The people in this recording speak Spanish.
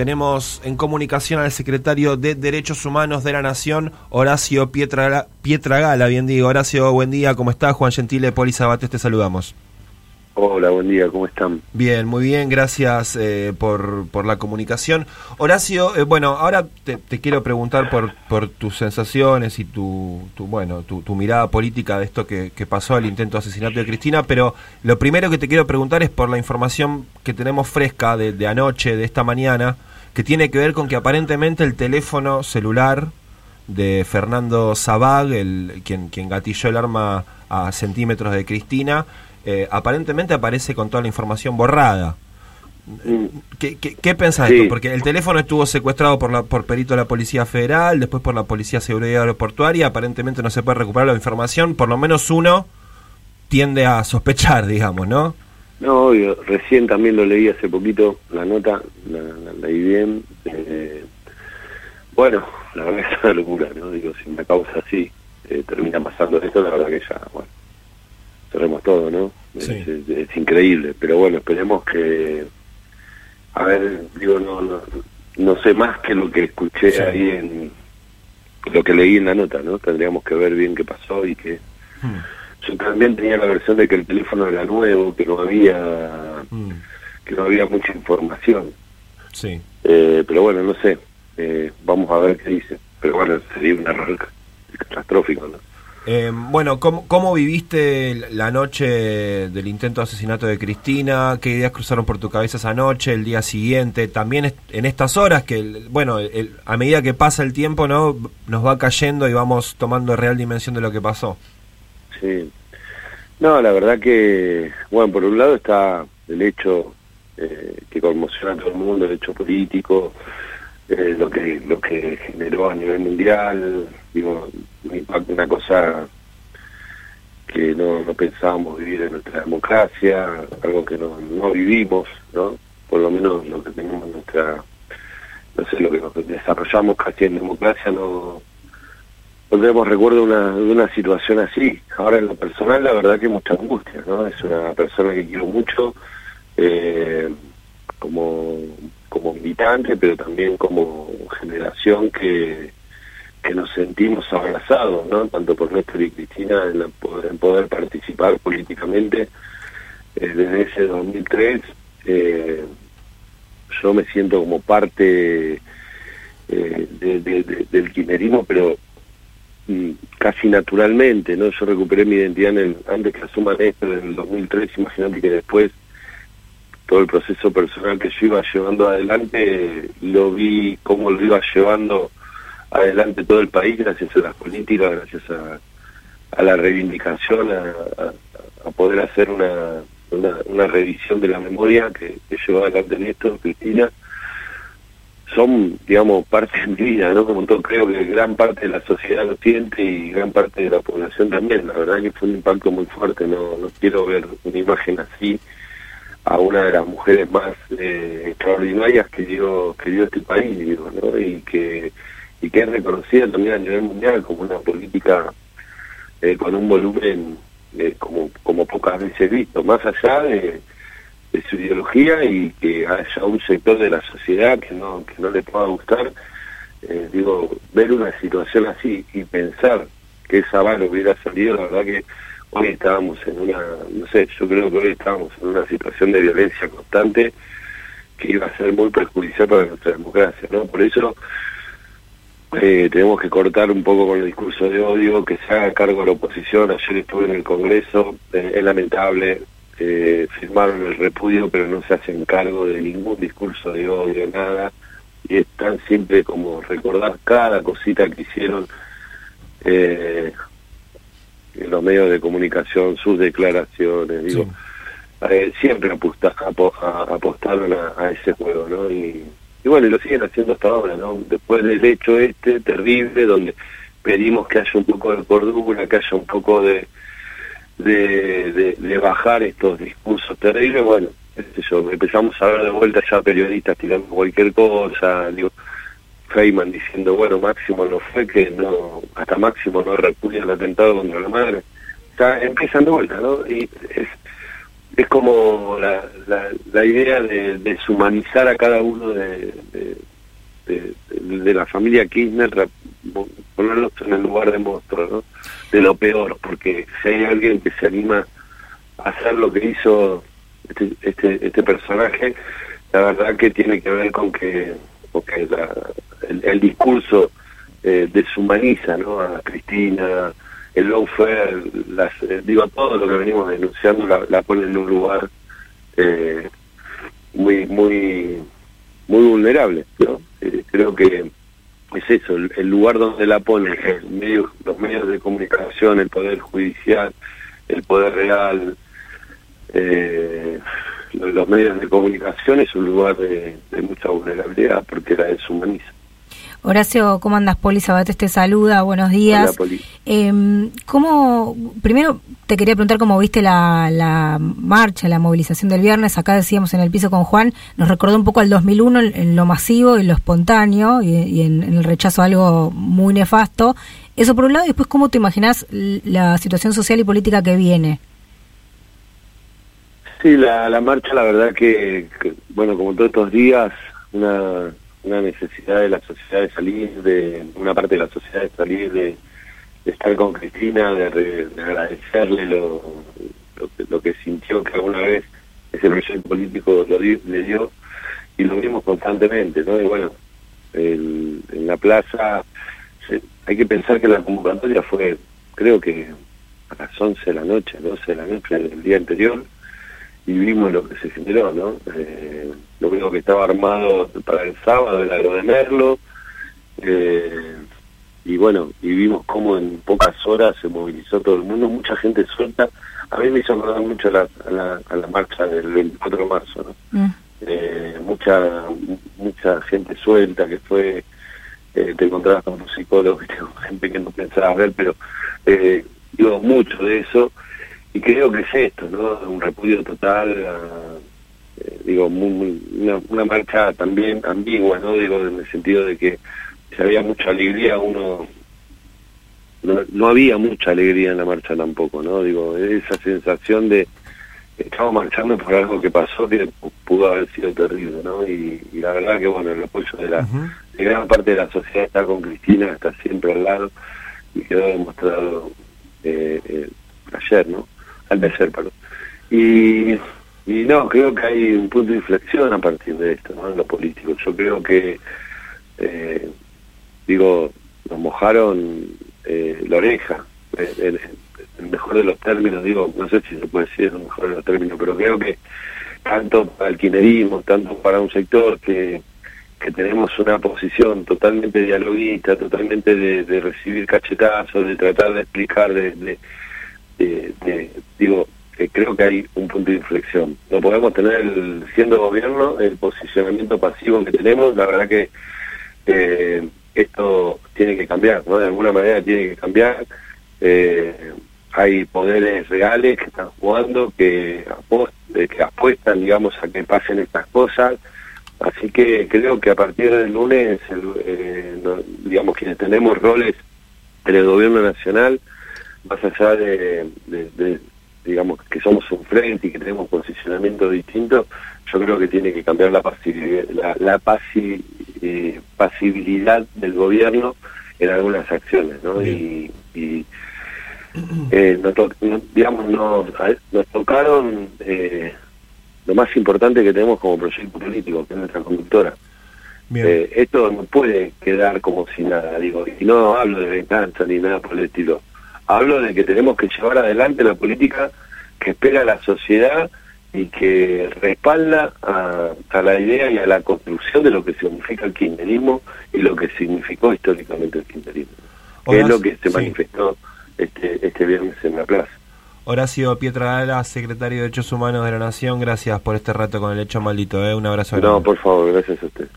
Tenemos en comunicación al secretario de Derechos Humanos de la Nación, Horacio Pietra, Pietragala, bien digo. Horacio, buen día, ¿cómo está? Juan Gentile, Poli Sabates, te saludamos. Hola, buen día, ¿cómo están? Bien, muy bien, gracias eh, por, por, la comunicación. Horacio, eh, bueno, ahora te, quiero preguntar por, por tus sensaciones y tu, tu bueno, tu, tu, mirada política de esto que, que, pasó, el intento de asesinato de Cristina, pero lo primero que te quiero preguntar es por la información que tenemos fresca de, de anoche, de esta mañana, que tiene que ver con que aparentemente el teléfono celular de Fernando Zabag, el, quien, quien gatilló el arma a centímetros de Cristina, eh, aparentemente aparece con toda la información borrada. Mm. ¿Qué, qué, pensás de esto? Porque el teléfono estuvo secuestrado por, la, por perito de la Policía Federal, después por la Policía Seguridad Aeroportuaria, aparentemente no se puede recuperar la información, por lo menos uno tiende a sospechar, digamos, ¿no? No, obvio, recién también lo leí hace poquito, la nota, la, leí bien. Eh, bueno, la verdad es una locura, ¿no? Digo, si una causa así eh, termina pasando esto, la verdad que ya, bueno, cerremos todo, ¿no? Es, increíble, pero bueno, esperemos que, a ver, digo, no, no, no sé más que lo que escuché ahí en, lo que leí en la nota, ¿no? Tendríamos que ver bien qué pasó y que... Hmm. Yo también tenía la versión de que el teléfono era nuevo, que no había, hmm. que no había mucha información. Sí. Eh, pero bueno, no sé, eh, vamos a ver qué dice. Pero bueno, sería un error catastrófico, ¿no? Eh, bueno, ¿cómo, ¿cómo, viviste la noche del intento de asesinato de Cristina? ¿Qué ideas cruzaron por tu cabeza esa noche, el día siguiente? También en estas horas que, bueno, a medida que pasa el tiempo, ¿no? Nos va cayendo y vamos tomando real dimensión de lo que pasó. Sí. No, la verdad que, bueno, por un lado está el hecho eh, que conmociona a todo el mundo, el hecho político, eh, lo que lo que generó a nivel mundial, digo, una cosa que no, pensábamos vivir en nuestra democracia, algo que no, no vivimos, ¿no? Por lo menos lo que tenemos en nuestra, no sé, lo que nos desarrollamos casi en democracia no, no recuerdo una, de una situación así. Ahora en lo personal la verdad que mucha angustia, ¿no? Es una persona que quiero mucho, eh, como como militante, pero también como generación que, que nos sentimos abrazados, ¿no? Tanto por Néstor y Cristina en, poder, participar políticamente eh, desde ese 2003. Eh, yo me siento como parte eh, del kirchnerismo, pero casi naturalmente, ¿no? Yo recuperé mi identidad en el, antes que asuma Néstor en el 2003, imagínate que después todo el proceso personal que yo iba llevando adelante, lo vi cómo lo iba llevando adelante todo el país gracias a las políticas, gracias a, la reivindicación, a, poder hacer una, revisión de la memoria que, que llevó adelante Néstor, Cristina, son, digamos, parte de mi vida, ¿no? Como todo, creo que gran parte de la sociedad lo siente y gran parte de la población también. La verdad que fue un impacto muy fuerte, no, no quiero ver una imagen así a una de las mujeres más eh, extraordinarias que dio que dio este país digo, ¿no? y que y que es reconocida también a nivel mundial como una política eh, con un volumen eh, como como pocas veces visto más allá de, su ideología y que haya un sector de la sociedad que no que no le pueda gustar digo ver una situación así y pensar que esa bala hubiera salido la verdad que hoy estábamos en una, no sé, yo creo que hoy estábamos en una situación de violencia constante que iba a ser muy perjudicial para nuestra democracia, ¿no? Por eso eh, tenemos que cortar un poco con el discurso de odio, que se haga cargo de la oposición. Ayer estuve en el Congreso, eh, es lamentable, eh, firmaron el repudio, pero no se hacen cargo de ningún discurso de odio, nada, y están siempre como recordar cada cosita que hicieron eh, en los medios de comunicación, sus declaraciones, digo, eh, siempre aposta, apostaron a, ese juego, ¿no? Y, bueno, y lo siguen haciendo hasta ahora, ¿no? Después del hecho este terrible, donde pedimos que haya un poco de cordura, que haya un poco de, de, de, bajar estos discursos terribles, bueno, eso, empezamos a ver de vuelta ya periodistas tirando cualquier cosa, digo, Feynman diciendo, bueno, Máximo no fue que no, hasta Máximo no repudia el atentado contra la madre. Está, empiezan de vuelta, ¿no? Y es es como la, la, idea de deshumanizar a cada uno de, de, la familia Kirchner, ponerlos en el lugar de monstruo, ¿no? de lo peor, porque si hay alguien que se anima a hacer lo que hizo este, este, este personaje, la verdad que tiene que ver con que, el, discurso eh, deshumaniza ¿no? a Cristina, el lawfare, las, eh, digo, todo lo que venimos denunciando la, pone en un lugar eh, muy, muy, muy vulnerable. Eh, creo que es eso, el, lugar donde la pone, medio, los medios de comunicación, el poder judicial, el poder real, los medios de comunicación es un lugar de, de mucha vulnerabilidad porque la deshumaniza. Horacio, ¿cómo andas? Poli Sabates te saluda, buenos días. Eh, ¿cómo, primero te quería preguntar cómo viste la, la, marcha, la movilización del viernes. Acá decíamos en el piso con Juan, nos recordó un poco al 2001 en, lo masivo y lo espontáneo y, en, el rechazo a algo muy nefasto. Eso por un lado, y después, ¿cómo te imaginas la situación social y política que viene? Sí, la, la marcha, la verdad que, bueno, como todos estos días, una una necesidad de la sociedad de salir, de una parte de la sociedad de salir, de, estar con Cristina, de, agradecerle lo, lo, que, sintió que alguna vez ese proyecto político lo le dio y lo vimos constantemente, ¿no? Y bueno, en la plaza hay que pensar que la convocatoria fue, creo que a las 11 de la noche, 12 de la noche del día anterior, y vimos lo que se generó, ¿no? Eh, lo único que estaba armado para el sábado era lo de Merlo, eh, y bueno, y vimos cómo en pocas horas se movilizó todo el mundo, mucha gente suelta. A mí me hizo acordar mucho a la, a la, marcha del 24 de marzo, ¿no? Mm. Eh, mucha mucha gente suelta que fue, te encontrabas con un psicólogo, gente que no pensaba ver, pero digo mucho de eso y creo que es esto, ¿no? Un repudio total, eh, digo, una, marcha también ambigua, ¿no? Digo, en el sentido de que si había mucha alegría, uno... No, había mucha alegría en la marcha tampoco, ¿no? Digo, esa sensación de estamos marchando por algo que pasó que pudo haber sido terrible, ¿no? Y, la verdad que, bueno, el apoyo de la de gran parte de la sociedad está con Cristina, está siempre al lado y quedó demostrado eh, eh, ayer, ¿no? Al tercer perdón. Y, y no, creo que hay un punto de inflexión a partir de esto, ¿no? En lo político. Yo creo que, eh, digo, nos mojaron eh, la oreja, en, el mejor de los términos, digo, no sé si se puede decir el mejor de los términos, pero creo que tanto para el kirchnerismo, tanto para un sector que, que tenemos una posición totalmente dialoguista, totalmente de, de recibir cachetazos, de tratar de explicar, de, de, digo, creo que hay un punto de inflexión. No podemos tener, siendo gobierno, el posicionamiento pasivo que tenemos. La verdad que eh, esto tiene que cambiar, ¿no? De alguna manera tiene que cambiar. Eh, hay poderes reales que están jugando, que, eh, que apuestan, digamos, a que pasen estas cosas. Así que creo que a partir del lunes, digamos, quienes tenemos roles en el gobierno nacional, más allá de, digamos, que somos un frente y que tenemos posicionamiento distinto, yo creo que tiene que cambiar la, pasibilidad, la, eh, pasibilidad del gobierno en algunas acciones, ¿no? Y, eh, digamos, nos, nos tocaron eh, lo más importante que tenemos como proyecto político, que es nuestra conductora. esto no puede quedar como si nada, digo, y no hablo de venganza ni nada por el estilo hablo de que tenemos que llevar adelante la política que espera la sociedad y que respalda a, la idea y a la construcción de lo que significa el kirchnerismo y lo que significó históricamente el kirchnerismo, que es lo que se manifestó este, este viernes en la plaza. Horacio Pietragala, secretario de Derechos Humanos de la Nación, gracias por este rato con el hecho maldito, ¿eh? un abrazo. No, por favor, gracias a usted.